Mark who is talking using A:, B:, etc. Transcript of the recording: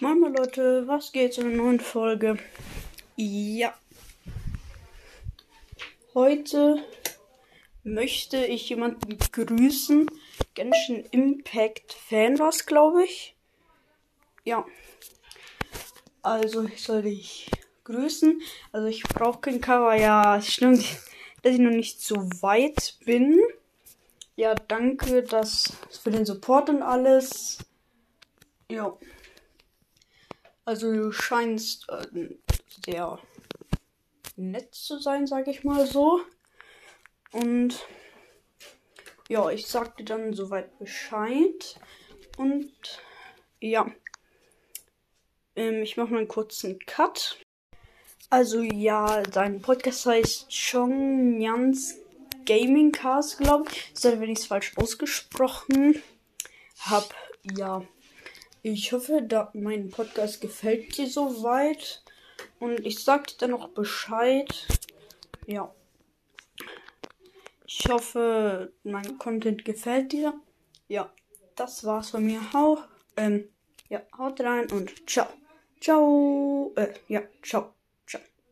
A: Moin mal Leute, was geht zu einer neuen Folge? Ja. Heute möchte ich jemanden grüßen. Genshin Impact Fan war es, glaube ich. Ja. Also ich soll dich grüßen. Also ich brauche kein Cover. Ja, es stimmt, dass ich noch nicht so weit bin. Ja, danke dass für den Support und alles. Ja. Also du scheinst äh, sehr nett zu sein, sag ich mal so. Und ja, ich sag dir dann soweit Bescheid. Und ja, ähm, ich mache mal einen kurzen Cut. Also ja, dein Podcast heißt Chong Nyans Gaming Cast, glaube ich. Selbst wenn ich es falsch ausgesprochen habe. Ja, ich hoffe, da mein Podcast gefällt dir soweit. Und ich sag dir dann noch Bescheid. Ja. Ich hoffe, mein Content gefällt dir. Ja, das war's von mir. Hau, ähm, ja, haut rein und ciao. Ciao. Äh, ja, ciao.